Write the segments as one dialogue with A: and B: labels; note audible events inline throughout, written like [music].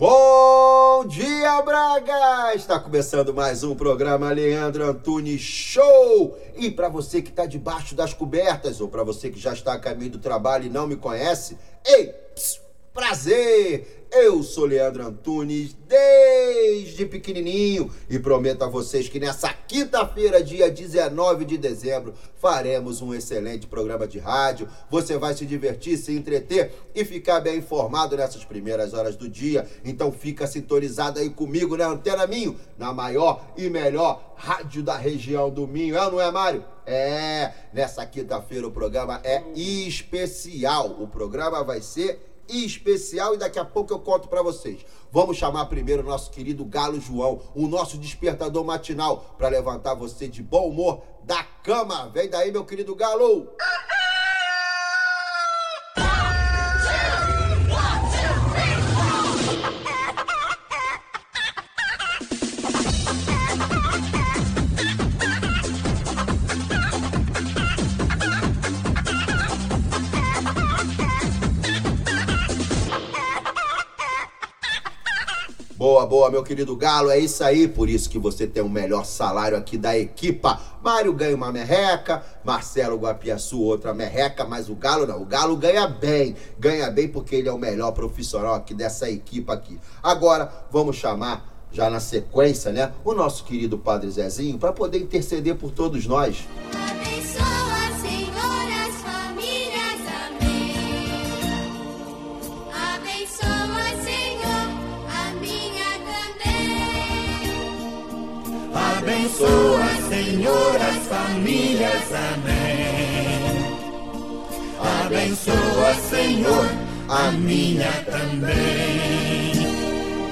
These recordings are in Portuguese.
A: Bom dia, Braga! Está começando mais um programa Leandro Antunes Show! E para você que está debaixo das cobertas, ou para você que já está a caminho do trabalho e não me conhece, ei, psiu, prazer! Eu sou Leandro Antunes desde pequenininho e prometo a vocês que nessa quinta-feira, dia 19 de dezembro, faremos um excelente programa de rádio. Você vai se divertir, se entreter e ficar bem informado nessas primeiras horas do dia. Então fica sintonizado aí comigo na Antena Minho, na maior e melhor rádio da região do Minho. É ou não é, Mário? É, nessa quinta-feira o programa é especial. O programa vai ser especial e daqui a pouco eu conto para vocês. Vamos chamar primeiro o nosso querido Galo João, o nosso despertador matinal, para levantar você de bom humor da cama. Vem daí, meu querido Galo! Boa, boa, meu querido Galo, é isso aí, por isso que você tem o melhor salário aqui da equipa. Mário ganha uma merreca, Marcelo Guapiaçu outra merreca, mas o Galo não, o Galo ganha bem, ganha bem porque ele é o melhor profissional aqui dessa equipa aqui. Agora, vamos chamar, já na sequência, né, o nosso querido Padre Zezinho, para poder interceder por todos nós.
B: Abençoa, Abençoa, Senhor,
C: as famílias, amém. Abençoa, Senhor, a minha também.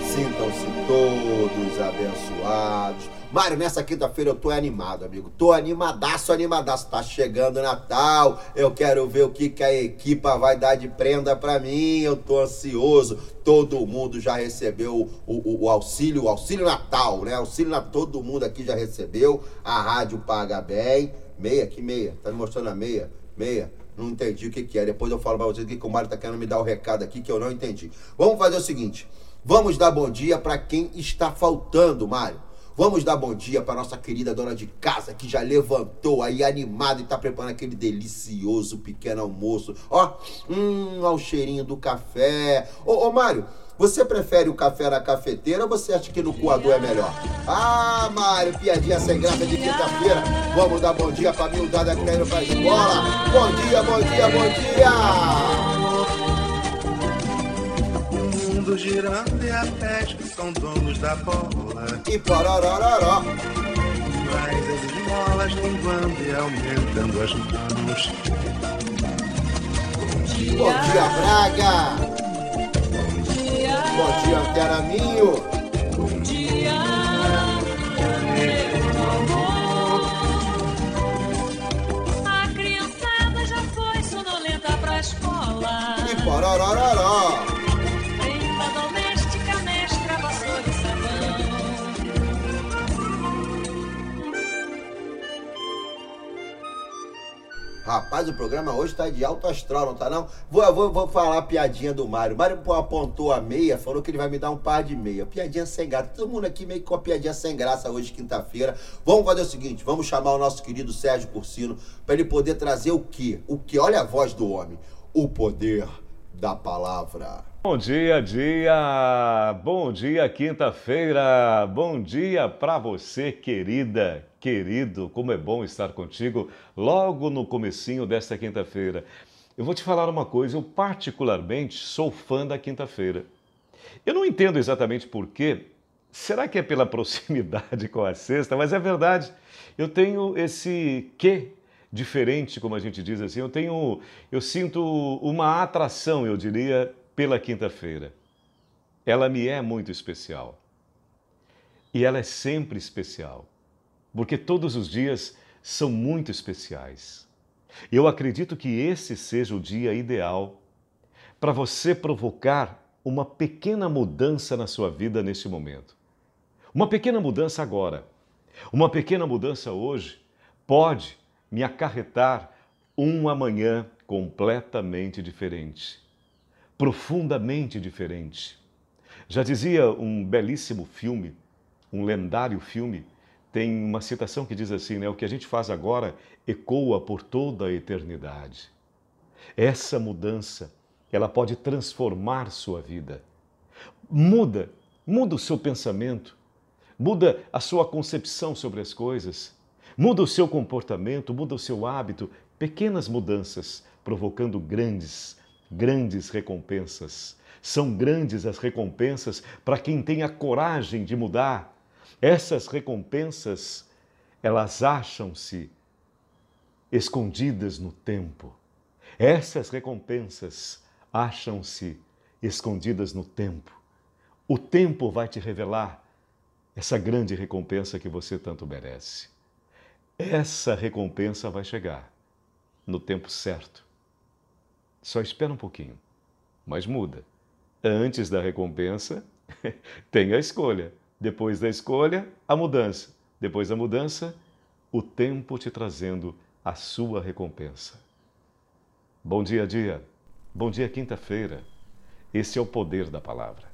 A: Sintam-se todos abençoados. Mário, nessa quinta-feira eu tô animado, amigo. Tô animadaço, animadaço. Tá chegando Natal. Eu quero ver o que, que a equipa vai dar de prenda pra mim. Eu tô ansioso. Todo mundo já recebeu o, o- o auxílio, o auxílio Natal, né? Auxílio Natal, todo mundo aqui já recebeu. A rádio paga bem. Meia, que meia? Tá me mostrando a meia? Meia. Não entendi o que, que é. Depois eu falo pra vocês que, o Mário tá querendo me dar o recado aqui que eu não entendi. Vamos fazer o seguinte: vamos dar bom dia pra quem está faltando, Mário. Vamos dar bom dia para nossa querida dona de casa que já levantou aí animada e tá preparando aquele delicioso pequeno almoço. Ó, hum, ao cheirinho do café. Ô, ô Mário, você prefere o café na cafeteira ou você acha que no coador é melhor? Ah, Mário, piadinha sem graça de quinta-feira. Vamos dar bom dia pra miudada que tá indo pra escola. Bom dia, bom dia, bom dia!
D: Mundo girando e a que são donos da bola.
A: E pororororó.
D: Mas as esmolas linguando e aumentando as mãos.
A: Bom dia, Braga! Bom dia, Antena Minho!
E: A criançada já foi sonolenta pra escola.
A: E pororororó. Rapaz, o programa hoje tá de alto astral, não tá não? Vou, vou, vou falar a piadinha do Mário. O Mário apontou a meia, falou que ele vai me dar um par de meia. Piadinha sem graça. Todo mundo aqui meio com a piadinha sem graça hoje, quinta-feira. Vamos fazer o seguinte, vamos chamar o nosso querido Sérgio Cursino para ele poder trazer o quê? O que? Olha a voz do homem. O poder da palavra.
F: Bom dia, dia! Bom dia, quinta-feira! Bom dia para você, querida, querido! Como é bom estar contigo logo no comecinho desta quinta-feira. Eu vou te falar uma coisa, eu particularmente sou fã da quinta-feira. Eu não entendo exatamente por quê. Será que é pela [laughs] proximidade com a sexta? Mas é verdade. Eu tenho esse quê diferente, como a gente diz assim. Eu tenho, eu sinto uma atração, eu diria, pela quinta-feira. Ela me é muito especial. E ela é sempre especial. porque todos os dias são muito especiais. Eu acredito que esse seja o dia ideal para você provocar uma pequena mudança na sua vida neste momento. Uma pequena mudança agora. Uma pequena mudança hoje pode me acarretar um amanhã completamente diferente, profundamente diferente. Já dizia um belíssimo filme, um lendário filme, tem uma citação que diz assim, né? O que a gente faz agora ecoa por toda a eternidade. Essa mudança, ela pode transformar sua vida. Muda, muda o seu pensamento, muda a sua concepção sobre as coisas, muda o seu comportamento, muda o seu hábito, pequenas mudanças provocando grandes, grandes recompensas. São grandes as recompensas para quem tem a coragem de mudar essas recompensas, elas acham-se escondidas no tempo. Essas recompensas acham-se escondidas no tempo. O tempo vai te revelar essa grande recompensa que você tanto merece. Essa recompensa vai chegar no tempo certo. Só espera um pouquinho, mas muda. Antes da recompensa, [laughs] tem a escolha. Depois da escolha, a mudança. Depois da mudança, o tempo te trazendo a sua recompensa. Bom dia, dia. Bom dia, quinta-feira. Esse é o poder da palavra.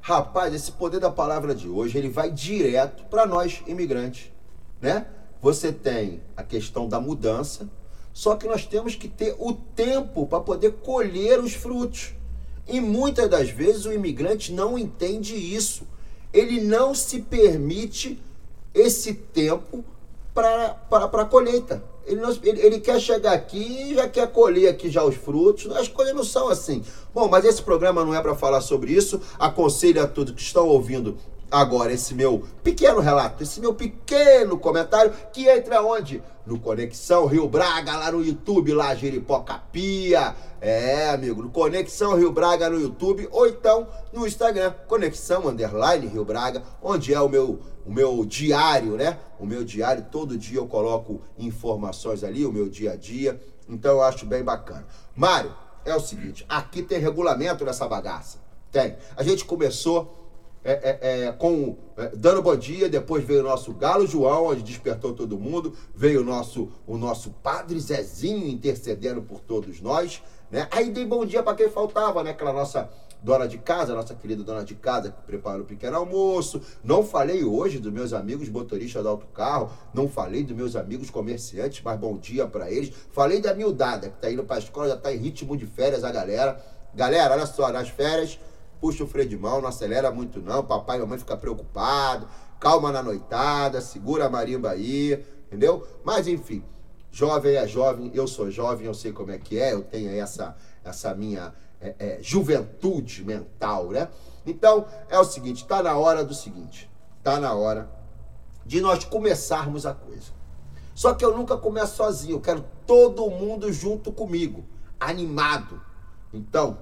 A: Rapaz, esse poder da palavra de hoje, ele vai direto para nós imigrantes, né? Você tem a questão da mudança, só que nós temos que ter o tempo para poder colher os frutos. E muitas das vezes o imigrante não entende isso ele não se permite esse tempo para a colheita. Ele, não, ele, ele, quer chegar aqui e já quer colher aqui já os frutos. As coisas não são assim. Bom, mas esse programa não é para falar sobre isso. Aconselho a todos que estão ouvindo agora esse meu pequeno relato, esse meu pequeno comentário, que entra onde? No Conexão Rio Braga, lá no YouTube, lá Jeripocapia. É, amigo, no Conexão Rio Braga no YouTube, ou então no Instagram, Conexão Underline Rio Braga, onde é o meu, o meu diário, né? O meu diário, todo dia eu coloco informações ali, o meu dia a dia. Então eu acho bem bacana. Mário, é o seguinte, aqui tem regulamento nessa bagaça. Tem. A gente começou é, é, é, com é, dando bom dia, depois veio o nosso Galo João, onde despertou todo mundo, veio o nosso, o nosso Padre Zezinho intercedendo por todos nós, né? Aí dei bom dia para quem faltava, né? Aquela nossa dona de casa, nossa querida dona de casa que prepara o pequeno almoço. Não falei hoje dos meus amigos motoristas do autocarro, não falei dos meus amigos comerciantes, mas bom dia para eles. Falei da miudada que tá indo para a escola, já tá em ritmo de férias a galera. Galera, olha só, nas férias puxa o freio de mão, não acelera muito não, papai e mamãe fica preocupado, calma na noitada, segura a marimba aí, entendeu? Mas enfim, jovem é jovem, eu sou jovem, eu sei como é que é, eu tenho essa, essa minha é, é, juventude mental, né? Então, é o seguinte, tá na hora do seguinte, tá na hora de nós começarmos a coisa. Só que eu nunca começo sozinho, eu quero todo mundo junto comigo, animado. Então,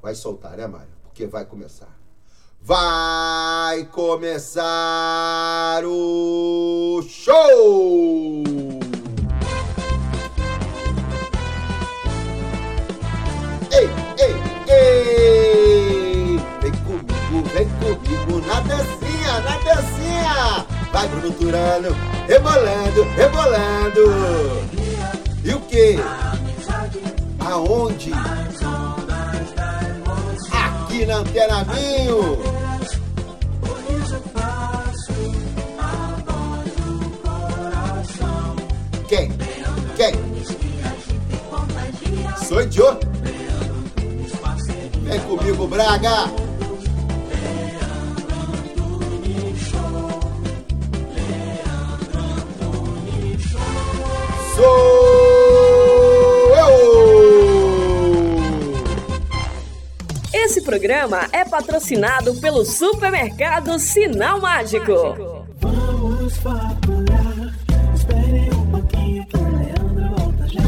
A: vai soltar, né, Mário? Porque vai começar. Vai começar o show! Ei, ei, ei! Vem comigo, vem comigo na dancinha, na dancinha! Vai Bruno rebolando, rebolando! E o que? Aonde? Aqui na Antena Minho. Quem? Quem? Sou Joe. Vem comigo, Braga. Sou
G: Esse programa é patrocinado pelo supermercado Sinal Mágico. Vamos
H: fabular, espere um pouquinho que o Leandro volta já.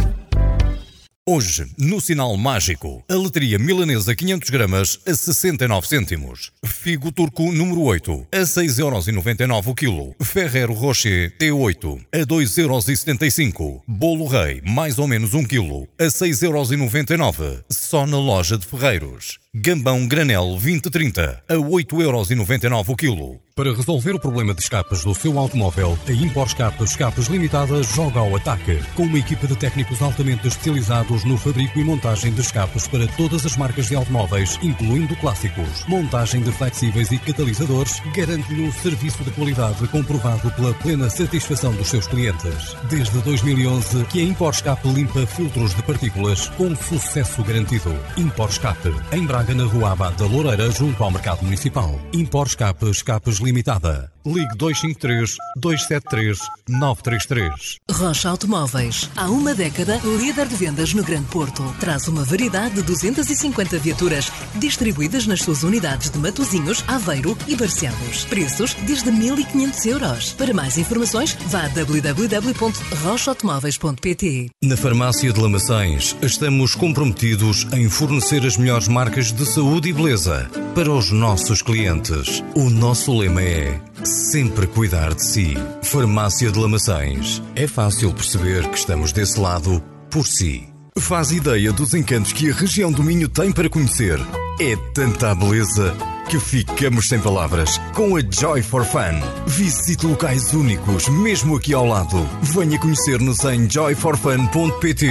H: Hoje, no Sinal Mágico, a letria milanesa 500 gramas a 69 cêntimos. Figo turco número 8 a 6,99€ o quilo. Ferrero Rocher T8 a 2,75€. Bolo Rei, mais ou menos 1 quilo, a 6,99€. Só na loja de Ferreiros. Gambão Granel 2030 a 8,99€ o quilo. Para resolver o problema de escapes do seu automóvel, a Impor Escape Escapes Limitada joga ao ataque. Com uma equipa de técnicos altamente especializados no fabrico e montagem de escapes para todas as marcas de automóveis, incluindo clássicos. Montagem de flexíveis e catalisadores garante-lhe um serviço de qualidade comprovado pela plena satisfação dos seus clientes. Desde 2011 que a Impor Escape limpa filtros de partículas com sucesso garantido. Impor Escape, em Braga, na Rua Abad da Loureira, junto ao Mercado Municipal. Impor Escape Escapes Limitada. Ligue 253 273 933.
I: Rocha Automóveis. Há uma década, líder de vendas no Grande Porto. Traz uma variedade de 250 viaturas distribuídas nas suas unidades de Matozinhos, Aveiro e Barcelos. Preços desde 1.500 euros. Para mais informações, vá a www.rochaautomóveis.pt.
H: Na Farmácia de Lamaçães, estamos comprometidos em fornecer as melhores marcas de saúde e beleza para os nossos clientes. O nosso lema é sempre cuidar de si. Farmácia de Lamaçães. É fácil perceber que estamos desse lado por si. Faz ideia dos encantos que a região do Minho tem para conhecer. É tanta beleza que ficamos sem palavras com a Joy for Fun. Visite locais únicos, mesmo aqui ao lado. Venha conhecer-nos em joyforfun.pt.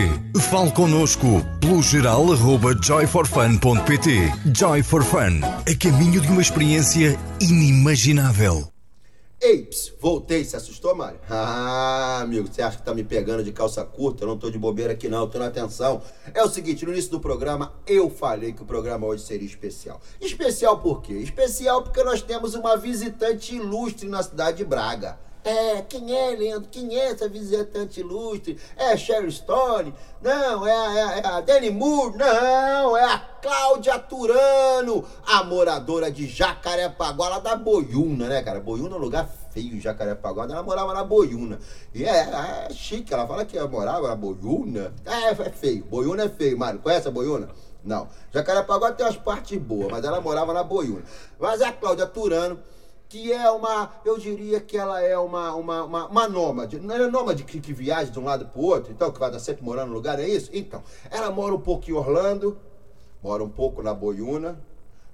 H: Fale connosco pelo geral arroba joyforfun.pt. Joy for Fun, a caminho de uma experiência inimaginável.
A: Ei, ps, voltei, se assustou, Mário? [laughs] Ah, amigo, você acha que tá me pegando de calça curta? Eu não tô de bobeira aqui não, tô na atenção. É o seguinte, no início do programa eu falei que o programa hoje seria especial. Especial por quê? Especial porque nós temos uma visitante ilustre na cidade de Braga. É, quem é, Leandro? Quem é essa visitante ilustre? É Cheryl Stone? Não, é a, é a, é Moore? Não, é a Cláudia Turano, a moradora de Jacarepaguá, lá da Boiúna, né, cara? Boiúna é um lugar feio, Jacarepaguá, ela morava na Boiúna. E é, é chique, ela fala que ela morava na Boiúna. É, é feio, Boiúna é feio, Mário. Conhece a Boiúna? Não. Jacarepaguá tem umas partes boas, mas ela morava na Boiúna. Mas a Cláudia Turano que é uma, eu diria que ela é uma, uma, uma, uma nômade. Não é nômade que, que viaja de um lado para o outro, então, que vai estar sempre morando no lugar, é isso? Então, ela mora um pouco em Orlando, mora um pouco na Boiúna,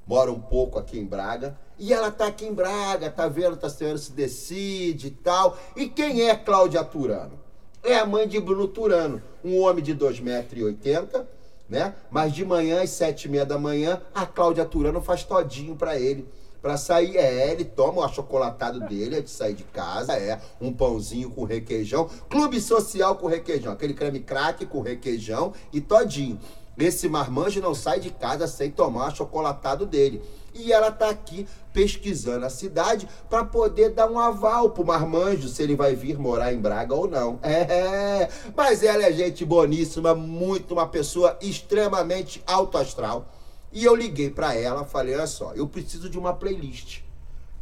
A: mora um pouco aqui em Braga, e ela tá aqui em Braga, tá vendo, tá vendo se decide e tal. E quem é Cláudia Turano? É a mãe de Bruno Turano, um homem de 2,80m, né? Mas de manhã, às sete e meia da manhã, a Cláudia Turano faz todinho para ele Pra sair, é, ele toma o achocolatado dele é de sair de casa, é um pãozinho com requeijão, clube social com requeijão, aquele creme crack com requeijão e todinho. Esse marmanjo não sai de casa sem tomar o achocolatado dele. E ela tá aqui pesquisando a cidade para poder dar um aval pro marmanjo se ele vai vir morar em Braga ou não. É, mas ela é gente boníssima, muito uma pessoa extremamente alto astral e eu liguei para ela, falei, olha só, eu preciso de uma playlist.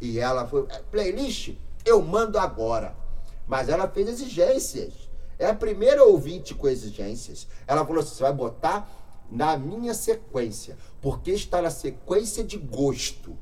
A: E ela foi, é, playlist? Eu mando agora. Mas ela fez exigências. É a primeira ouvinte com exigências. Ela falou assim, você vai botar na minha sequência, porque está na sequência de gosto.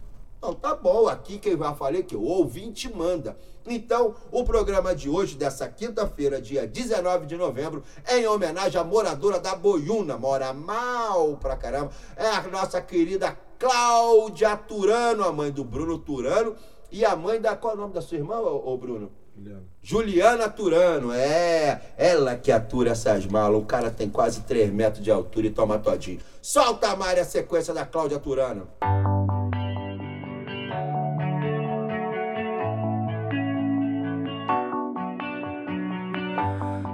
A: Então tá bom, aqui quem vai falar é que o ouvinte manda. Então, o programa de hoje, dessa quinta-feira, dia 19 de novembro, é em homenagem à moradora da Boiúna, mora mal pra caramba, é a nossa querida Cláudia Turano, a mãe do Bruno Turano, e a mãe da. Qual é o nome da sua irmã, ô, ô Bruno? Juliana. Juliana Turano, é. Ela que atura essas malas. O cara tem quase 3 metros de altura e toma todinho. Solta a Mária a sequência da Cláudia Turano.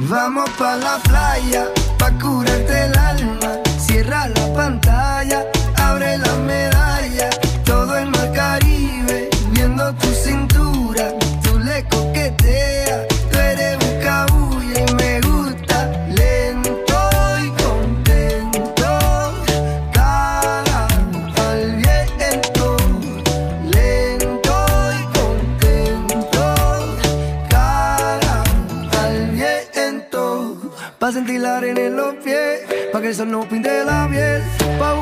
J: Vamos pa' la playa, pa' curarte el alma. Cierra
K: la pantalla, abre la medalla, todo el mar Caribe, viendo tu cintura, tú le coqueteas, pa' que el sol no pinte la piel, pa'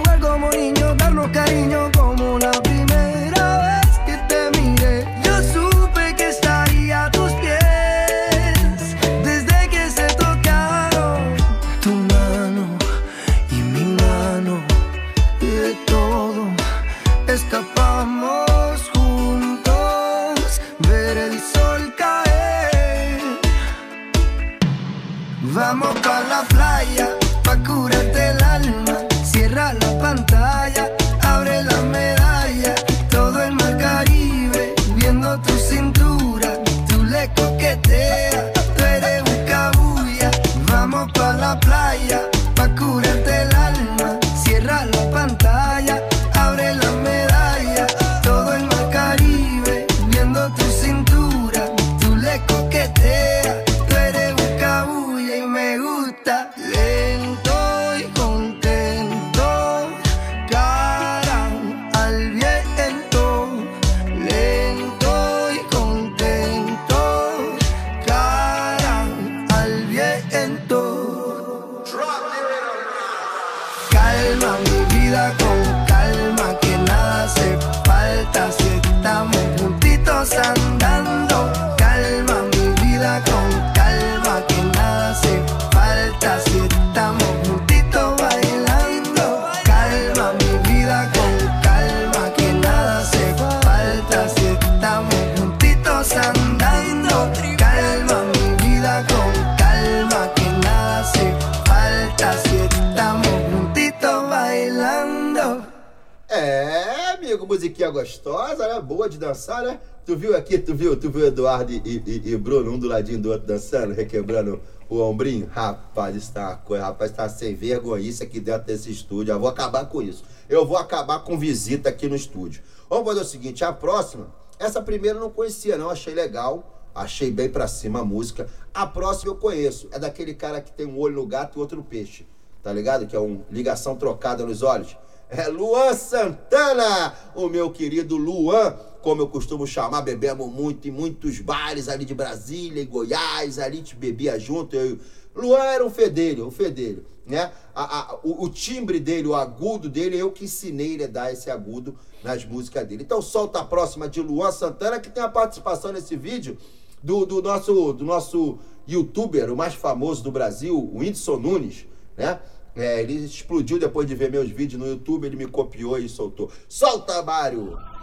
A: musiquinha gostosa, né? Boa de dançar, né? Tu viu aqui, tu viu, tu viu Eduardo e, e- e Bruno, um do ladinho do outro dançando, requebrando o ombrinho? Rapaz, isso tá uma coisa, rapaz, tá sem vergonhice aqui dentro desse estúdio. Eu vou acabar com isso. Eu vou acabar com visita aqui no estúdio. Vamos fazer o seguinte, a próxima, essa primeira eu não conhecia não, achei legal. Achei bem pra cima a música. A próxima eu conheço. É daquele cara que tem um olho no gato e outro no peixe. Tá ligado? Que é um ligação trocada nos olhos. É Luan Santana, o meu querido Luan, como eu costumo chamar, bebemos muito em muitos bares ali de Brasília e Goiás, ali gente bebia junto. Eu... Luan era um fedelho, um fedelho, né? A- a- o, o timbre dele, o agudo dele, eu que ensinei ele a dar esse agudo nas músicas dele. Então solta a próxima de Luan Santana, que tem a participação nesse vídeo do, do nosso, do nosso youtuber, o mais famoso do Brasil, o Whindersson Nunes, né? É, ele explodiu depois de ver meus vídeos no YouTube, ele me copiou e soltou. Solta, Mário!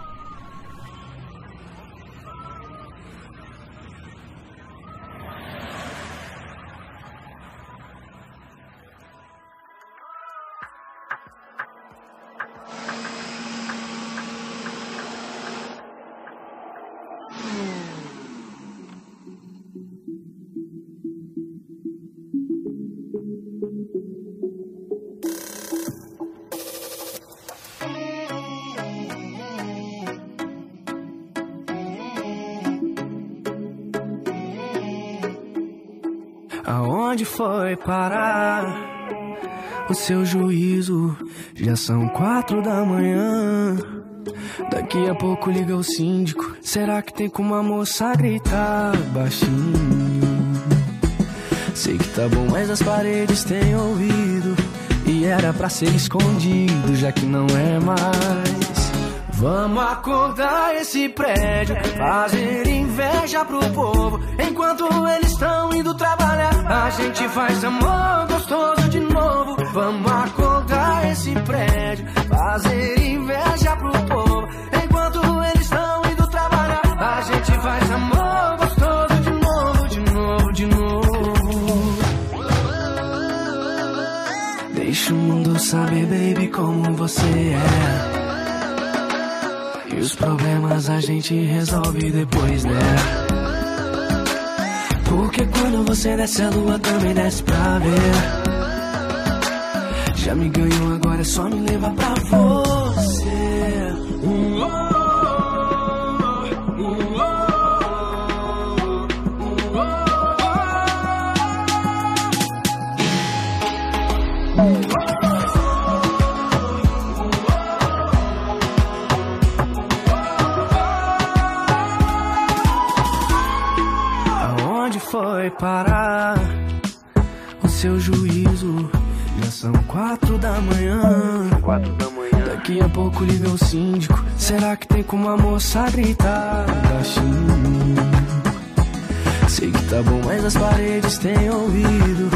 K: Aonde foi parar o seu juízo? Já são quatro da manhã. Daqui a pouco liga o síndico. Será que tem como a moça gritar baixinho? Sei que tá bom, mas as paredes têm ouvido. E era pra ser escondido, já que não é mais. Vamos acordar esse prédio, fazer inveja pro povo. Enquanto eles estão indo trabalhar, a gente faz amor gostoso de novo. Vamos acordar esse prédio, fazer inveja pro povo. Enquanto eles estão indo trabalhar, a gente faz amor gostoso de novo, de novo, de novo. Deixa o mundo saber, baby, como você é. Problemas a gente resolve depois, né? Porque quando você desce a lua também desce pra ver. Já me ganhou, agora
J: é só me levar pra fora. vai parar o seu juízo. Já são quatro da manhã. Quatro da manhã. Daqui a pouco liga o síndico. Será que tem como a moça gritar? Tá Baixinho. Sei que tá bom, mas as paredes têm ouvido.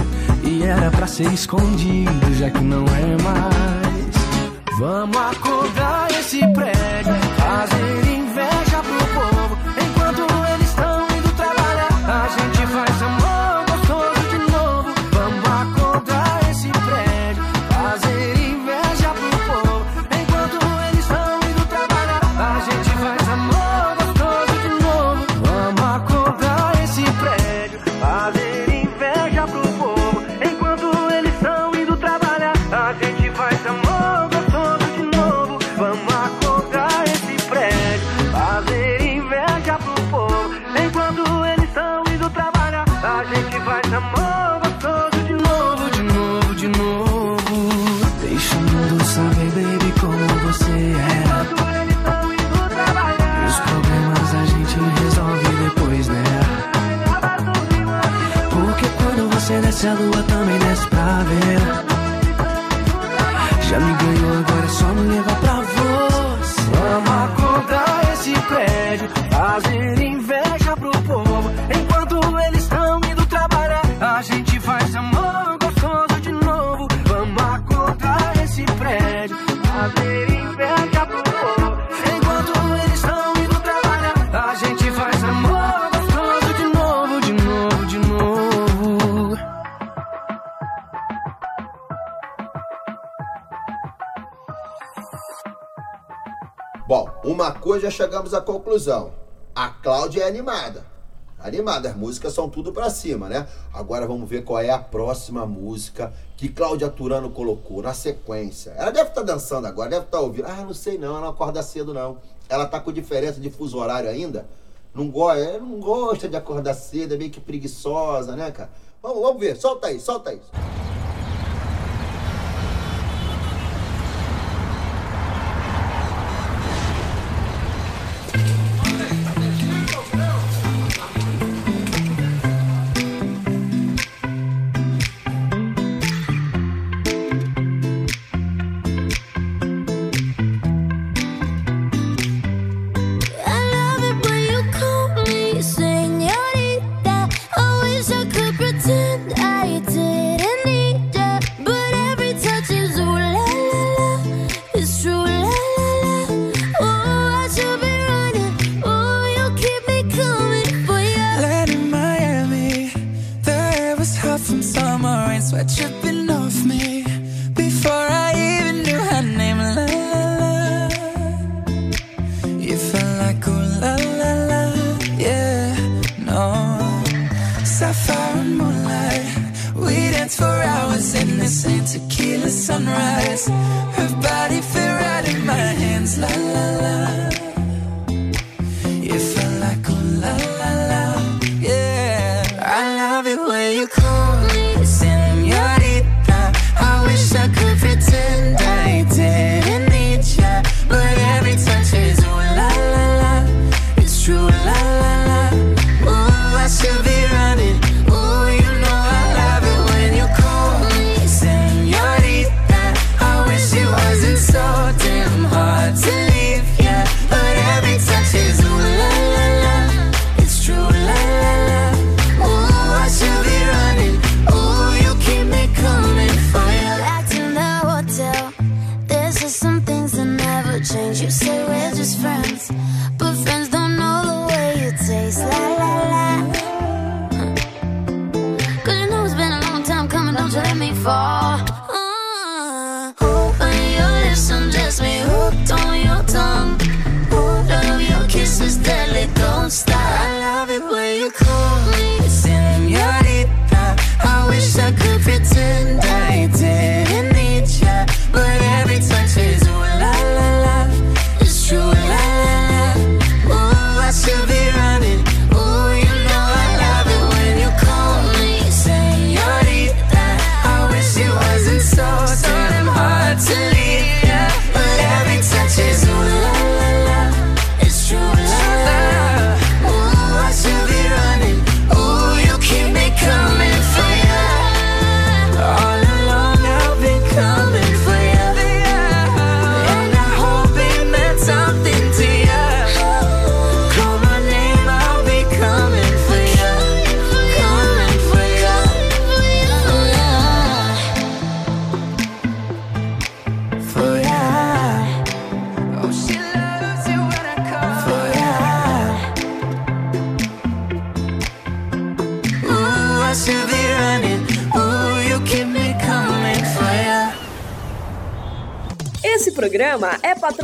J: E era pra ser escondido, já que não é mais. Vamos acordar esse prédio, fazer já
A: chegamos à conclusão. A Cláudia é animada. Animada, as músicas são tudo para cima, né? Agora vamos ver qual é a próxima música que Cláudia Turano colocou na sequência. Ela deve estar tá dançando agora, deve estar tá ouvindo. Ah, não sei não, ela não acorda cedo não. Ela tá com diferença de fuso horário ainda. Não gosta, é, não gosta de acordar cedo, é meio que preguiçosa, né, cara? Vamos, vamos ver, solta aí, solta aí.
J: sapphire and moonlight. We danced for hours in the same tequila sunrise. Her body fit right in my hands, la la la.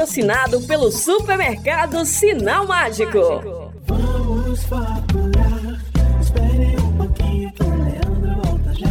G: Patrocinado pelo supermercado Sinal Mágico.
C: Vamos fabular. Espere um pouquinho que o Leandro volta já.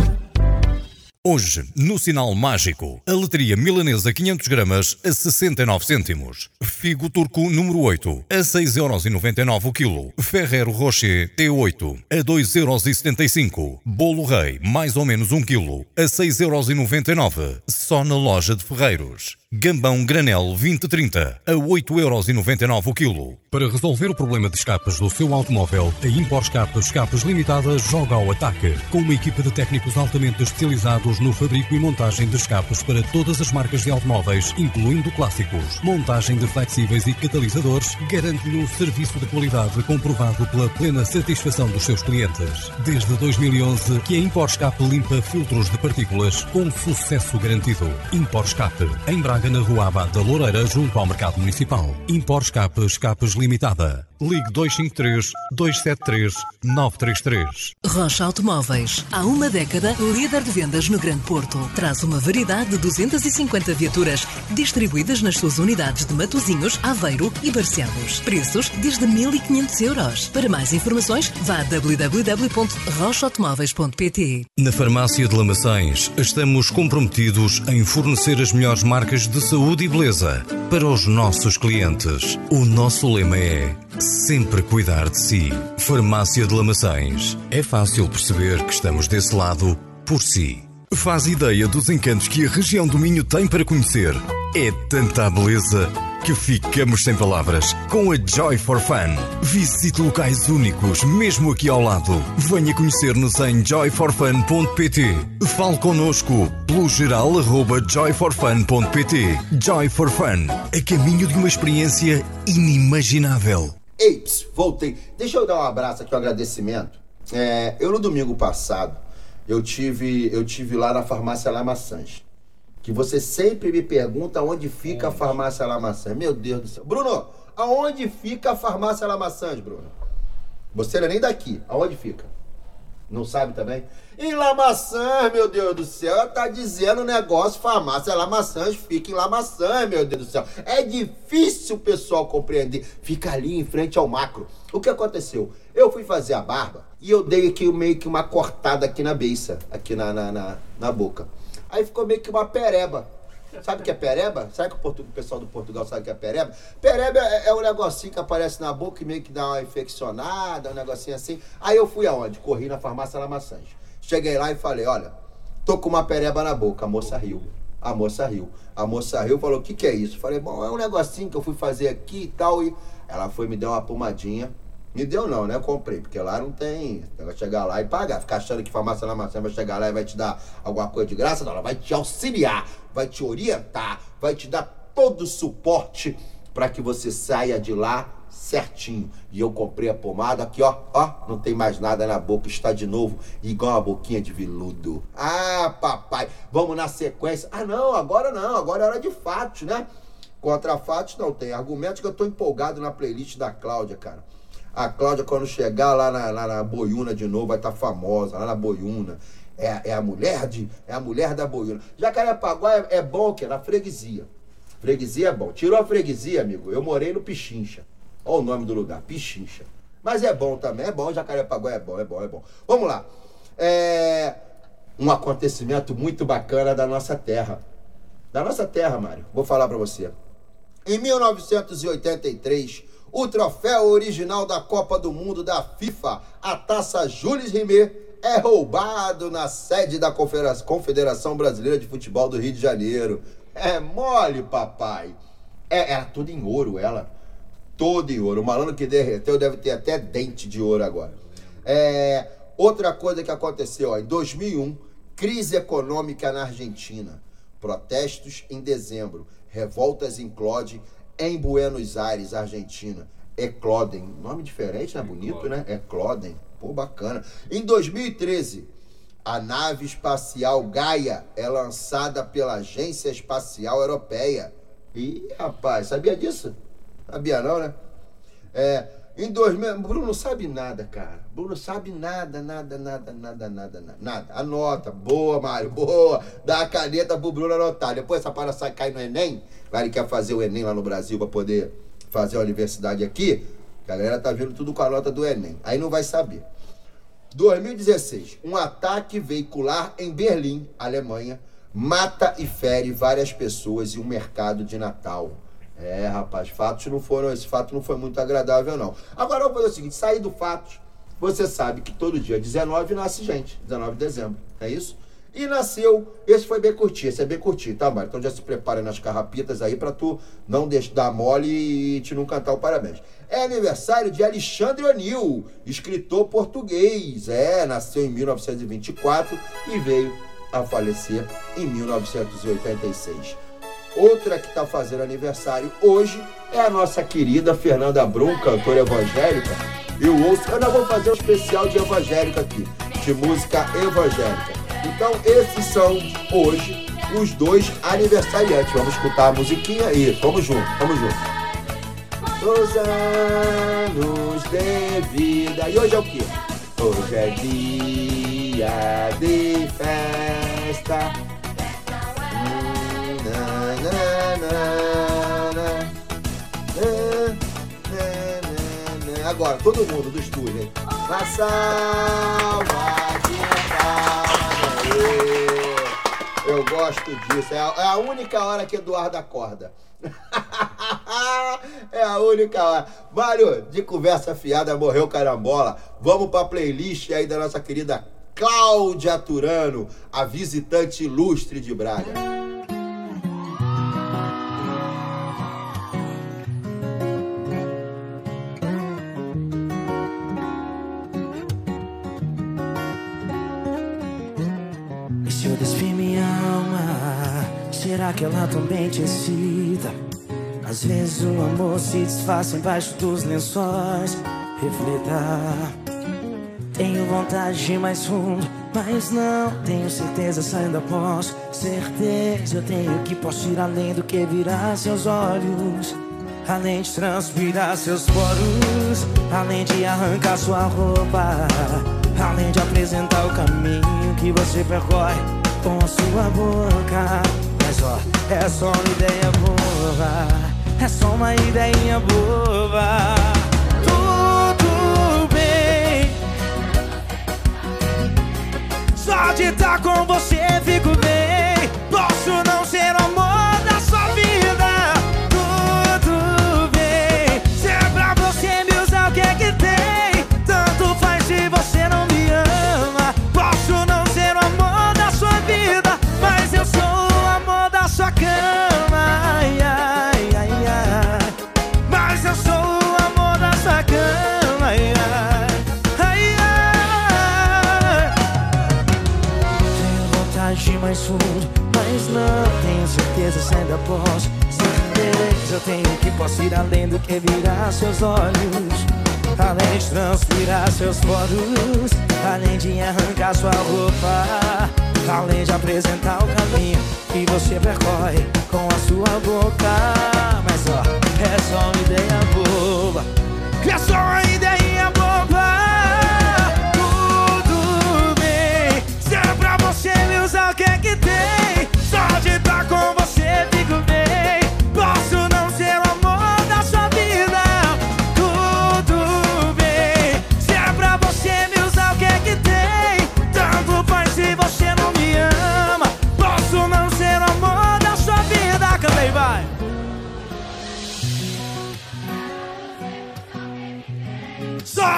H: Hoje, no Sinal Mágico, a letria milanesa 500 gramas a 69 cêntimos. Figo turco número 8 a 6,99€ o quilo. Ferrero Rocher T8 a 2,75€. Bolo Rei, mais ou menos 1 quilo, a 6,99€. Só na loja de Ferreiros. Gambão Granel 2030 a 8,99€ o quilo. Para resolver o problema de escapes do seu automóvel, a Impor Escape Escapes Limitada joga ao ataque. Com uma equipa de técnicos altamente especializados no fabrico e montagem de escapes para todas as marcas de automóveis, incluindo clássicos. Montagem de flexíveis e catalisadores garante-lhe um serviço de qualidade comprovado pela plena satisfação dos seus clientes. Desde 2011 que a Impor Escape limpa filtros de partículas com sucesso garantido. Impor Escape, em Braga, na Rua Abad da Loureira, junto ao Mercado Municipal. Impor Escape Escapes Limitada. Ligue 253 273 933.
I: Rocha Automóveis. Há uma década, líder de vendas no Grande Porto. Traz uma variedade de 250 viaturas distribuídas nas suas unidades de Matozinhos, Aveiro e Barcelos. Preços desde 1.500 euros. Para mais informações, vá a www.rochaautomóveis.pt.
H: Na Farmácia de Lamaçães, estamos comprometidos em fornecer as melhores marcas de saúde e beleza para os nossos clientes. O nosso lema é sempre cuidar de si. Farmácia de Lamaçães. É fácil perceber que estamos desse lado por si. Faz ideia dos encantos que a região do Minho tem para conhecer. É tanta beleza que ficamos sem palavras com a Joy for Fun. Visite locais únicos, mesmo aqui ao lado. Venha conhecer-nos em joyforfun.pt. Fale connosco pelo geral joyforfun.pt. Joy for Fun, a caminho de uma experiência inimaginável.
A: Ei, ps, voltei. Deixa eu dar um abraço aqui, um agradecimento. É, eu no domingo passado, eu tive, eu tive lá na farmácia Lamaçãs. Que você sempre me pergunta onde fica a farmácia Lamaçãs. Meu Deus do céu. Bruno, aonde fica a farmácia Lamaçãs, Bruno? Você não é nem daqui. Aonde fica? Não sabe também? Em Lamaçãs, meu Deus do céu. Tá dizendo o negócio, farmácia Lamaçãs, fica em Lamaçãs, meu Deus do céu. É difícil o pessoal compreender. Fica ali em frente ao macro. O que aconteceu? Eu fui fazer a barba e eu dei aqui meio que uma cortada aqui na beiça, aqui na, na, na, na boca. Aí ficou meio que uma pereba. Sabe o que é pereba? Sabe que o, portu- o pessoal do Portugal sabe o que é pereba? Pereba é, é um negocinho que aparece na boca e meio que dá uma infeccionada, um negocinho assim. Aí eu fui aonde? Corri na farmácia Lamaçãs. Cheguei lá e falei, olha, tô com uma pereba na boca. A moça riu. A moça riu. A moça riu falou, o que que é isso? Falei, bom, é um negocinho que eu fui fazer aqui e tal. E ela foi me deu uma pomadinha. Me deu não, né? Eu comprei, porque lá não tem. Vai chegar lá e pagar. Ficar achando que farmácia na maçã vai chegar lá e vai te dar alguma coisa de graça. Não, ela vai te auxiliar, vai te orientar, vai te dar todo o suporte para que você saia de lá certinho. E eu comprei a pomada aqui, ó, ó, não tem mais nada na boca, está de novo igual uma boquinha de veludo. Ah, papai, vamos na sequência. Ah, não, agora não, agora é hora de fatos, né? Contra fatos não tem. Argumentos que eu tô empolgado na playlist da Cláudia, cara. A Cláudia, quando chegar lá na, lá na Boiúna de novo, vai estar famosa, lá na Boiúna. É, é a mulher de. É a mulher da Boiúna. Jacarepaguá é, é bom que Na freguesia. Freguesia é bom. Tirou a freguesia, amigo. Eu morei no Pichincha. Olha o nome do lugar, Pichincha. Mas é bom também, é bom. Jacarepaguá é bom, é bom, é bom. Vamos lá. É um acontecimento muito bacana da nossa terra. Da nossa terra, Mário. Vou falar pra você. Em 1983, o troféu original da Copa do Mundo da FIFA, a taça Jules Rimet, é roubado na sede da Confedera- Confederação Brasileira de Futebol do Rio de Janeiro. É mole, papai. É, era tudo em ouro, ela. Todo em ouro. O malandro que derreteu deve ter até dente de ouro agora. É, outra coisa que aconteceu, ó, em 2001, crise econômica na Argentina. Protestos em dezembro. Revoltas em Clode, em Buenos Aires, Argentina. Ecloden. Nome diferente, né? Bonito, né? Ecloden. Pô, bacana. Em 2013, a nave espacial Gaia é lançada pela Agência Espacial Europeia. Ih, rapaz, sabia disso? Sabia não, né? É, Em 2000, Bruno sabe nada, cara. Bruno sabe nada, nada, nada, nada, nada, nada. Anota. Boa, Mário, boa. Dá a caneta pro Bruno anotar. Depois essa para sai cai no Enem. Lá ele quer fazer o Enem lá no Brasil pra poder fazer a universidade aqui. A galera tá vendo tudo com a nota do Enem. Aí não vai saber. 2016, um ataque veicular em Berlim, Alemanha, mata e fere várias pessoas em um mercado de Natal. É, rapaz, fatos não foram, esse fato não foi muito agradável não. Agora vamos fazer o seguinte, sair do fatos. Você sabe que todo dia 19 nasce gente, 19 de dezembro, é isso? E nasceu, esse foi bem curtinho, esse é bem curtinho, tá, Mário? Então já se prepara nas carrapitas aí pra tu não dar mole e te não cantar o parabéns. É aniversário de Alexandre O'Neill, escritor português. É, nasceu em 1924 e veio a falecer em 1986. Outra que está fazendo aniversário hoje é a nossa querida Fernanda Brum, cantora evangélica. Eu ouço, eu ainda vou fazer um especial de evangélica aqui, de música evangélica. Então, esses são hoje os dois aniversariantes. Vamos escutar a musiquinha aí. Vamos junto, vamos junto. Os anos de vida. E hoje é o quê? Hoje é dia de festa. Agora, todo mundo do estúdio, hein? Uma salva de. Eu gosto disso. É a, é a única hora que Eduardo acorda. é a única hora. Mário, de conversa fiada, morreu carambola. Vamos pra playlist aí da nossa querida Cláudia Turano, a visitante ilustre de Braga.
L: Que ela também te excita? Às vezes o amor se disfarça embaixo dos lençóis. Reflita. Tenho vontade de ir mais fundo, mas não tenho certeza saindo após. Certeza eu tenho que posso ir além do que virar seus olhos. Além de transpirar seus poros, além de arrancar sua roupa, além de apresentar o caminho que você percorre com a sua boca. Mas ó, é só uma ideia boba, é só uma ideinha boba. Tudo bem, só de estar com você fico bem. Posso ir além do que virar seus olhos. Além de transpirar seus poros, além de arrancar sua roupa, além de apresentar o caminho que você percorre com a sua boca. Mas ó, é só uma ideia boba, é só uma ideia boba. Tudo bem, se é pra você me usar, o que é que tem? Só de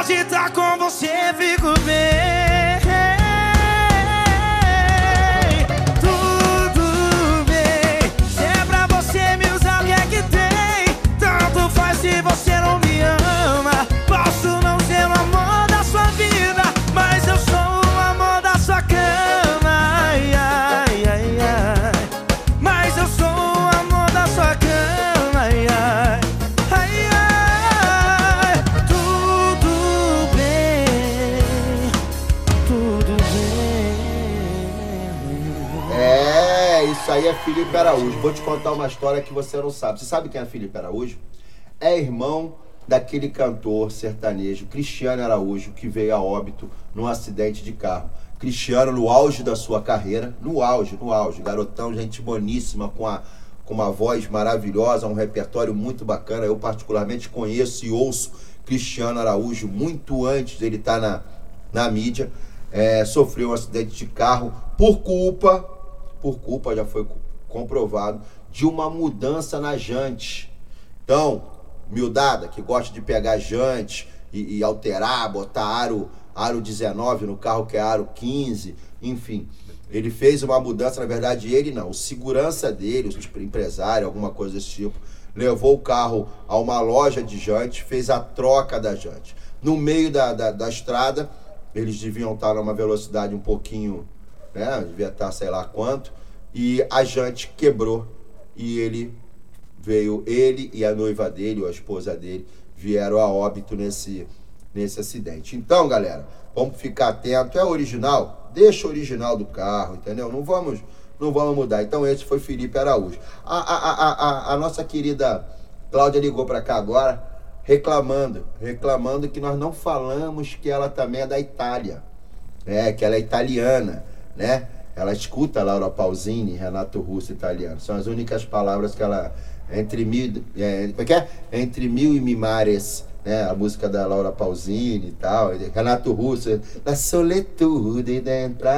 L: de estar com você fico bem. É
A: Felipe Araújo. Vou te contar uma história que você não sabe. Você sabe quem é Felipe Araújo? É irmão daquele cantor sertanejo Cristiano Araújo que veio a óbito num acidente de carro. Cristiano no auge da sua carreira, no auge, no auge, garotão, gente boníssima com a com uma voz maravilhosa, um repertório muito bacana. Eu particularmente conheço e ouço Cristiano Araújo muito antes dele estar na, na mídia. É, sofreu um acidente de carro por culpa, por culpa, já foi comprovado, de uma mudança na jante. Então, miudada, que gosta de pegar jante e, e alterar, botar aro, aro 19 no carro que é aro 15, enfim. Ele fez uma mudança, na verdade, ele não, o segurança dele, o empresário, alguma coisa desse tipo, levou o carro a uma loja de jante, fez a troca da jante. No meio da, da, da estrada, eles deviam estar numa velocidade um pouquinho, né? Devia estar sei lá quanto, e a jante quebrou e ele veio, ele e a noiva dele, ou a esposa dele, vieram a óbito nesse, nesse acidente. Então, galera, vamos ficar atento. É original? Deixa o original do carro, entendeu? Não vamos, não vamos mudar. Então, esse foi Felipe Araújo. A, a, a, a, a nossa querida Cláudia ligou para cá agora, reclamando, reclamando que nós não falamos que ela também é da Itália, né? Que ela é italiana, né? Ela escuta Laura Pausini, Renato Russo italiano. São as únicas palavras que ela entre mil, é, é é? Entre mil e mimares né? A música da Laura Pausini e tal, Renato Russo, na solitude dentro.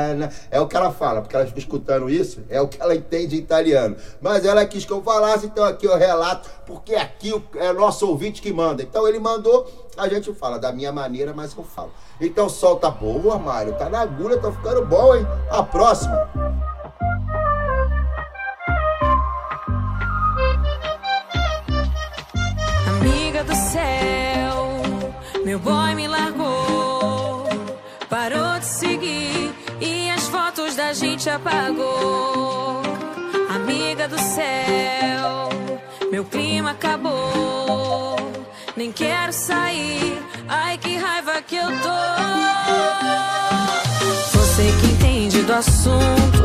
A: É o que ela fala, porque ela fica escutando isso, é o que ela entende em italiano. Mas ela quis que eu falasse, então aqui eu relato, porque aqui é nosso ouvinte que manda. Então ele mandou, a gente fala da minha maneira, mas eu falo. Então solta boa, Mário, tá na agulha, tá ficando bom, hein? A próxima.
E: Amiga do céu, meu boy me largou, parou de seguir e as fotos da gente apagou. Amiga do céu, meu clima acabou, nem quero sair, ai que raiva que eu tô. Você que entende do assunto,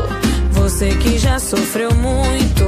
E: você que já sofreu muito.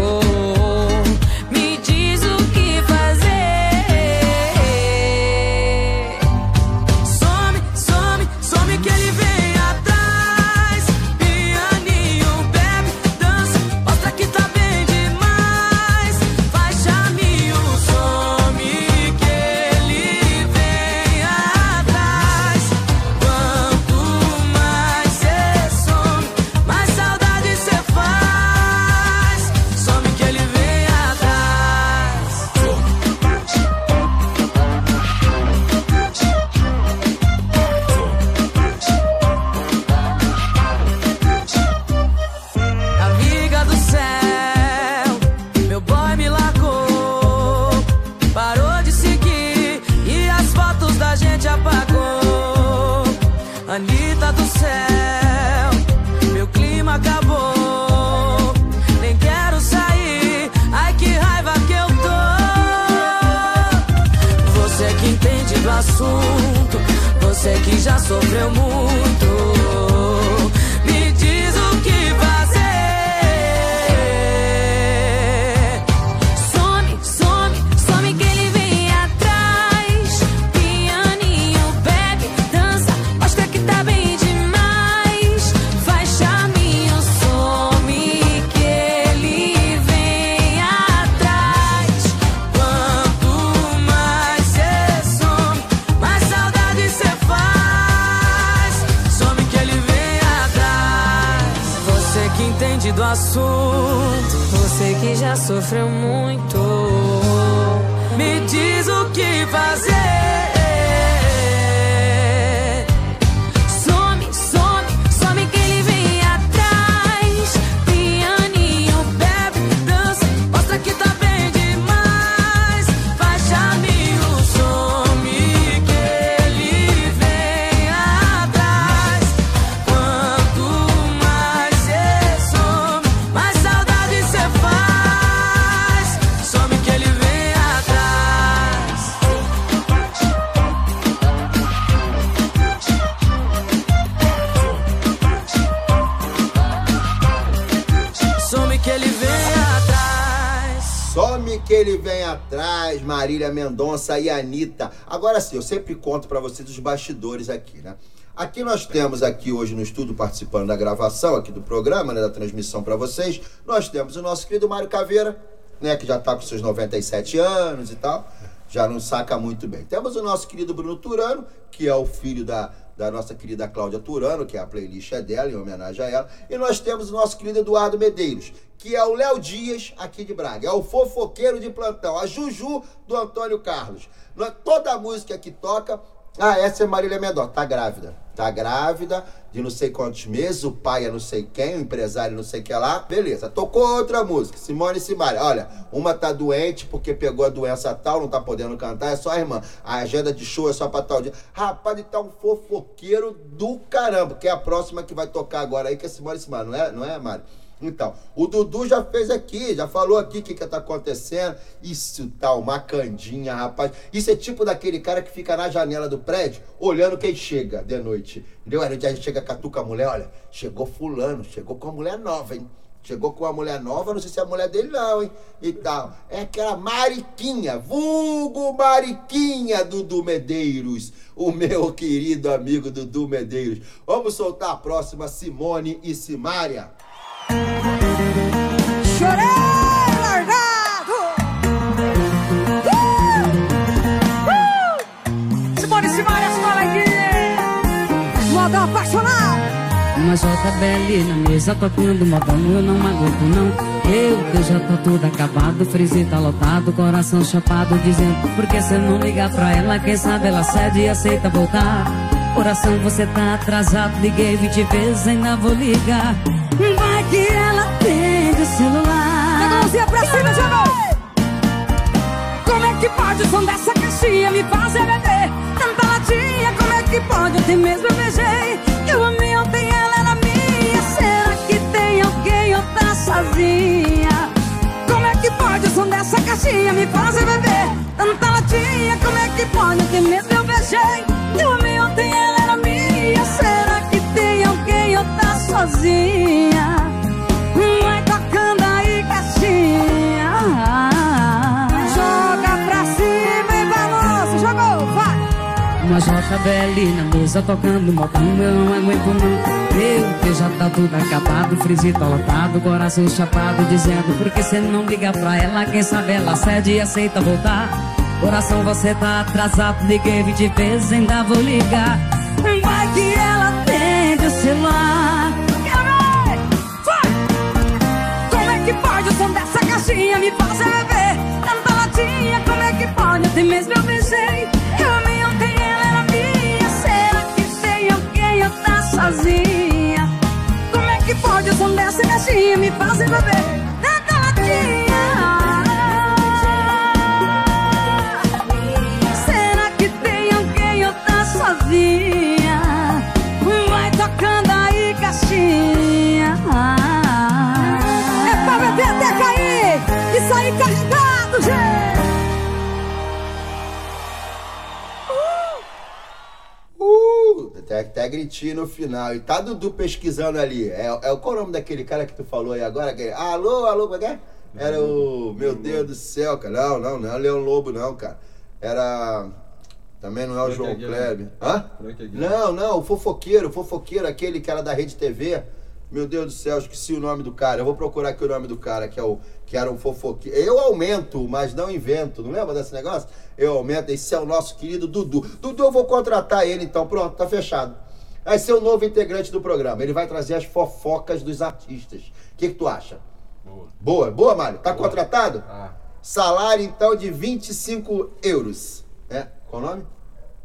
E: Atrás,
A: Marília Mendonça e Anitta. Agora sim, eu sempre conto pra vocês os bastidores aqui, né? Aqui nós temos aqui hoje no estúdio participando da gravação aqui do programa, né, da transmissão pra vocês. Nós temos o nosso querido Mário Caveira, né, que já tá com seus 97 anos e tal. Já não saca muito bem. Temos o nosso querido Bruno Turano, que é o filho da, da nossa querida Cláudia Turano, que é a playlist é dela, em homenagem a ela. E nós temos o nosso querido Eduardo Medeiros, que é o Léo Dias aqui de Braga. É o fofoqueiro de plantão, a Juju do Antônio Carlos. Nós- Toda a música que toca. Ah, essa é Marília Mendonça, tá grávida. Tá grávida de não sei quantos meses, o pai é não sei quem, o empresário não sei que lá. Beleza, tocou outra música, Simone e Simaria. Olha, uma tá doente porque pegou a doença tal, não tá podendo cantar, é só a irmã. A agenda de show é só pra tal dia. Rapaz, ele tá um fofoqueiro do caramba, que é a próxima que vai tocar agora aí, que é Simone e Simaria, não é, não é, Mário? Então, o Dudu já fez aqui, já falou aqui o que, que tá acontecendo. Isso tá uma candinha, rapaz. Isso é tipo daquele cara que fica na janela do prédio, olhando quem chega de noite. Entendeu? Aí a gente chega, catuca a mulher, olha, chegou fulano, chegou com uma mulher nova, hein? Chegou com uma mulher nova, não sei se é a mulher dele não, hein? E tal. É aquela Mariquinha, vulgo Mariquinha, Dudu Medeiros. O meu querido amigo Dudu Medeiros. Vamos soltar a próxima, Simone e Simária.
M: Chorei largado! Uh! Uh! Simone Simaria, fala aqui! Moda apaixonado!
N: Uma JBL na mesa tocando modão, eu não aguento não. Eu que já tô tudo acabado, freezer tá lotado, coração chapado, dizendo por que cê não liga pra ela? Quem sabe ela cede e aceita voltar. Coração, você tá atrasado, liguei 20 vezes, ainda vou ligar. Vai que ela atende celular.
M: Pega a mãozinha pra cima, jogou! Como é que pode o som dessa caixinha me fazer beber? Tanta latinha, como é que pode? Ontem mesmo eu beijei. Eu amei ontem, ela era minha. Será que tem alguém ou tá sozinha? Como é que pode o som dessa caixinha me fazer beber? Tanta latinha, como é que pode? Ontem mesmo eu beijei. Eu amei ontem, ela era minha. Será que tem alguém ou tá sozinha?
N: JBL na mesa tocando modão, eu não aguento não. Eu que já tá tudo acabado, tá lotado, coração chapado, dizendo por que cê não liga pra ela? Quem sabe ela cede e aceita voltar. Coração, você tá atrasado, liguei 20 vezes, ainda vou ligar.
M: Vai que ela atende o celular. Ver. Vai. Como é que pode o som dessa caixinha me fazer beber? Tanta latinha, como é que pode? Ontem mesmo eu beijei. Sozinha? Como é que pode o som dessa caixinha me fazer beber? Até,
A: gritinho no final. E tá Dudu pesquisando ali. É, é, qual o nome daquele cara que tu falou aí agora? Alô, alô, como é é? Era o. Meu Deus do céu, cara. Não, não, não é o Leão Lobo, não, cara. Era. Também não é o
O: Frank
A: João
O: Aguilar.
A: Kleber. Hã? Não, não, o fofoqueiro, o fofoqueiro, aquele cara da Rede TV. Meu Deus do céu, esqueci o nome do cara. Eu vou procurar aqui o nome do cara, que é o que era um fofoqueiro. Eu aumento, mas não invento. Não lembra desse negócio? Eu aumento. Esse é o nosso querido Dudu. Dudu, eu vou contratar ele então. Pronto, tá fechado. Vai ser o novo integrante do programa. Ele vai trazer as fofocas dos artistas. O que, que tu acha?
O: Boa.
A: Boa, boa, Mário? Tá contratado?
O: Ah.
A: Salário, então, de 25 euros. É, qual o nome?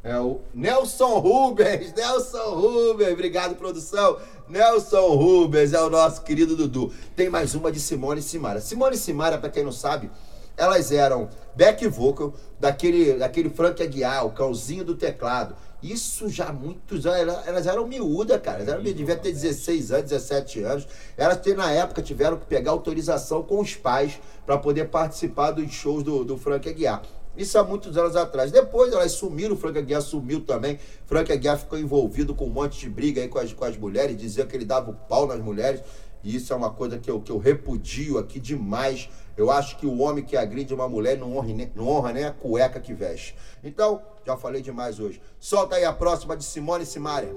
A: É o Nelson Rubens. Nelson Rubens. Obrigado, produção. Nelson Rubens é o nosso querido Dudu. Tem mais uma de Simone e Simara. Simone e Simara, pra quem não sabe, elas eram back vocal daquele, daquele Frank Aguiar, o cãozinho do teclado. Isso já há muitos anos. Elas, elas eram miúdas, cara. Elas eram, devia ter 16 anos, 17 anos. Elas, na época, tiveram que pegar autorização com os pais para poder participar dos shows do, do Frank Aguiar. Isso há muitos anos atrás. Depois elas sumiram, o Frank Aguiar sumiu também. Frank Aguiar ficou envolvido com um monte de briga aí com as, com as mulheres, dizia que ele dava o pau nas mulheres. E isso é uma coisa que eu, que eu repudio aqui demais. Eu acho que o homem que agride uma mulher não honra, nem- não honra nem a cueca que veste. Então, já falei demais hoje. Solta aí a próxima de Simone e
B: louca.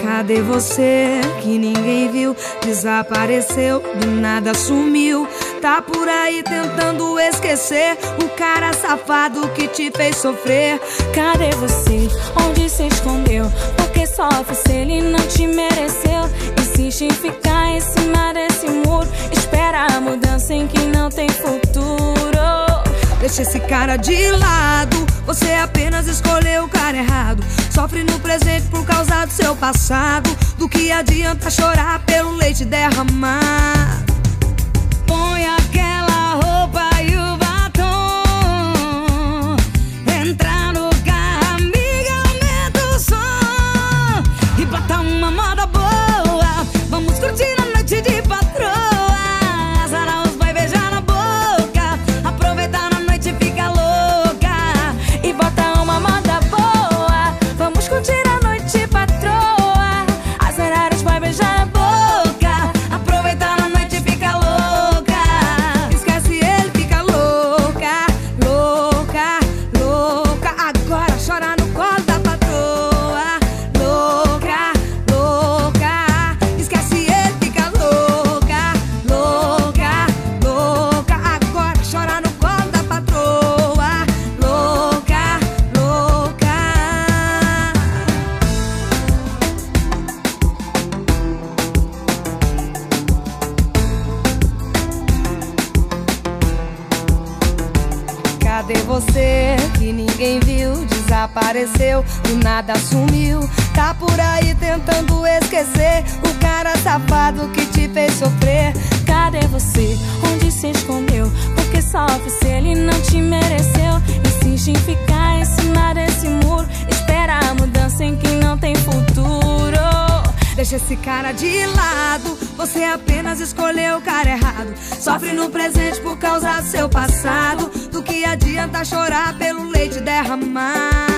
M: Cadê você que ninguém viu? Desapareceu, do nada sumiu. Tá por aí tentando esquecer o cara safado que te fez sofrer.
E: Cadê você? Onde se escondeu? Porque sofre se ele não te mereceu. Insiste em ficar em cima desse muro. Espera a mudança em que não tem futuro.
M: Deixa esse cara de lado. Você apenas escolheu o cara errado. Sofre no presente por causa do seu passado. Do que adianta chorar pelo leite derramar? Põe aquela roupa
E: Sofre
M: no presente por causa do seu passado. Do que adianta chorar pelo leite derramar?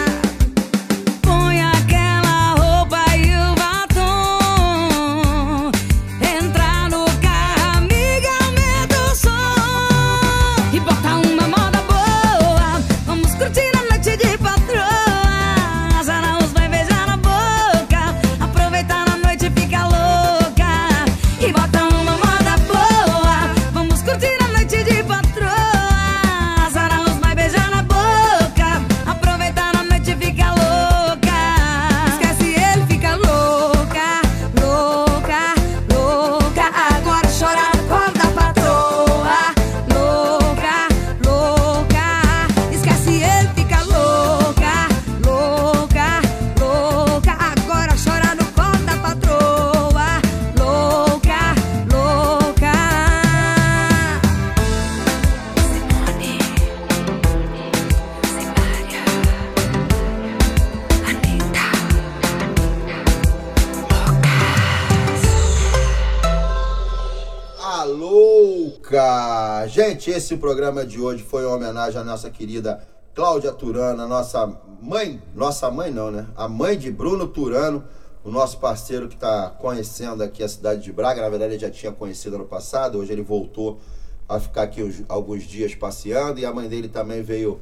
A: Gente, esse programa de hoje foi uma homenagem à nossa querida Cláudia Turano, a nossa mãe, nossa mãe não, né? A mãe de Bruno Turano, o nosso parceiro que está conhecendo aqui a cidade de Braga. Na verdade, ele já tinha conhecido ano passado, hoje ele voltou a ficar aqui uns- alguns dias passeando e a mãe dele também veio,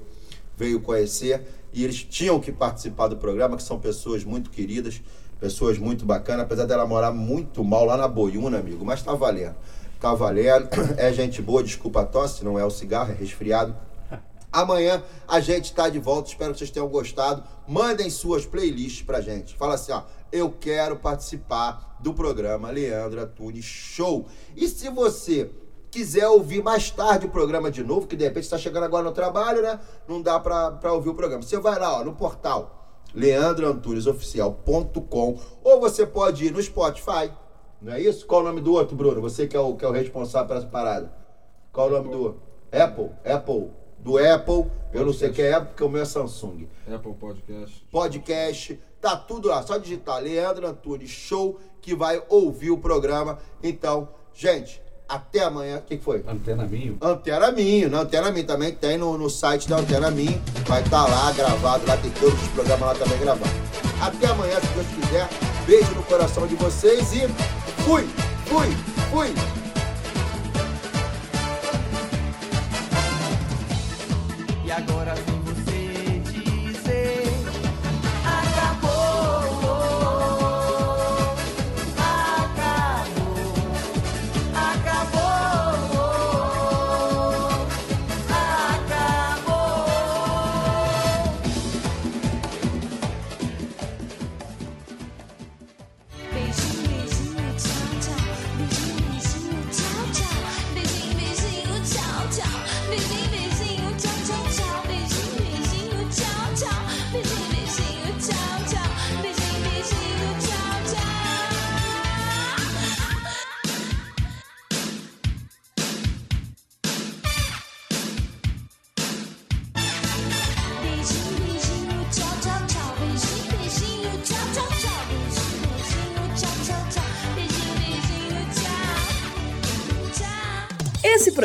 A: veio conhecer. E eles tinham que participar do programa, que são pessoas muito queridas, pessoas muito bacanas, apesar dela morar muito mal lá na Boiúna, amigo, mas tá valendo. Tá valendo, [clears throat] é gente boa, desculpa a tosse, não é o cigarro, é resfriado. [laughs] Amanhã a gente tá de volta, espero que vocês tenham gostado. Mandem suas playlists pra gente. Fala assim, ó, eu quero participar do programa Leandro Antunes Show. E se você quiser ouvir mais tarde o programa de novo, que de repente está chegando agora no trabalho, né? Não dá pra ouvir o programa. Você vai lá, ó, no portal leandroantunesoficial.com ou você pode ir no Spotify, não é isso? Qual o nome do outro, Bruno? Você que é o, que é o responsável por essa parada. Qual o nome do outro? Apple? Apple. Do Apple, eu não sei o que é Apple, porque o meu é Samsung.
O: Apple Podcast.
A: Podcast, tá tudo lá. Só digitar Leandro Antunes Show que vai ouvir o programa. Então, gente, Até amanhã. O que, que foi?
O: Antena Minho.
A: Antena Minho, né? Antena Minho também tem no, no site da Antena Minho. Vai estar lá gravado, lá tem todos os programas lá também gravados. Até amanhã, se Deus quiser. Beijo no coração de vocês e fui, fui, fui.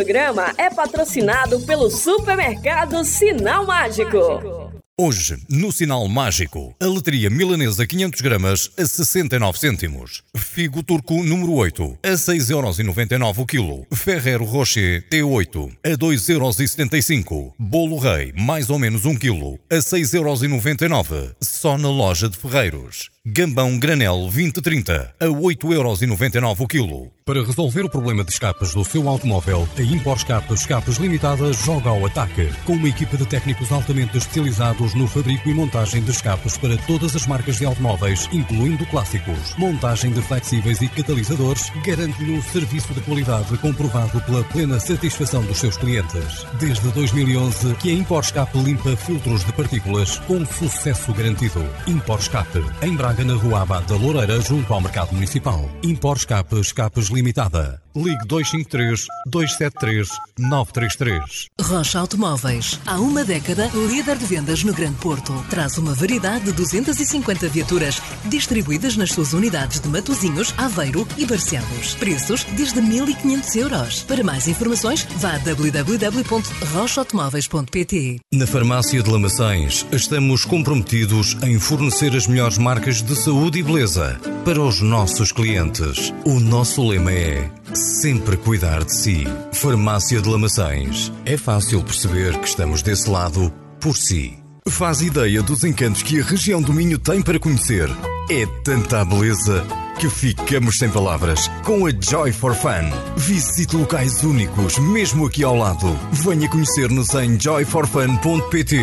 G: Programa é patrocinado pelo supermercado Sinal Mágico.
H: Hoje, no Sinal Mágico, a letria milanesa 500 gramas a 69 cêntimos. Figo turco número 8 a 6,99€ o quilo. Ferrero Rocher T8 a 2,75€. Bolo Rei, mais ou menos 1 quilo, a 6,99€. Só na loja de Ferreiros. Gambão Granel 2030 a 8,99€ o quilo. Para resolver o problema de escapes do seu automóvel, a Impor Escape Escapes Limitada joga ao ataque. Com uma equipa de técnicos altamente especializados no fabrico e montagem de escapes para todas as marcas de automóveis, incluindo clássicos. Montagem de flexíveis e catalisadores garante-lhe um serviço de qualidade comprovado pela plena satisfação dos seus clientes. Desde 2011 que a Impor Escape limpa filtros de partículas com sucesso garantido. Impor Escape, em Braga, na Rua Abad da Loureira, junto ao Mercado Municipal. Impor Escape Escapes Limitada. Ligue 253 273 933.
I: Rocha Automóveis. Há uma década, líder de vendas no Grande Porto. Traz uma variedade de 250 viaturas distribuídas nas suas unidades de Matozinhos, Aveiro e Barcelos. Preços desde 1.500 euros. Para mais informações, vá a www.rochaautomóveis.pt
H: Na Farmácia de Lamaçães, estamos comprometidos em fornecer as melhores marcas de saúde e beleza para os nossos clientes. O nosso lema é sempre cuidar de si. Farmácia de Lamaçães. É fácil perceber que estamos desse lado por si. Faz ideia dos encantos que a região do Minho tem para conhecer. É tanta beleza que ficamos sem palavras com a Joy for Fun. Visite locais únicos, mesmo aqui ao lado. Venha conhecer-nos em joyforfun.pt.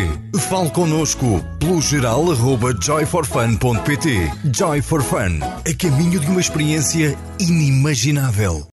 H: Fale connosco pelo geral arroba joyforfun.pt. Joy for Fun, a caminho de uma experiência inimaginável.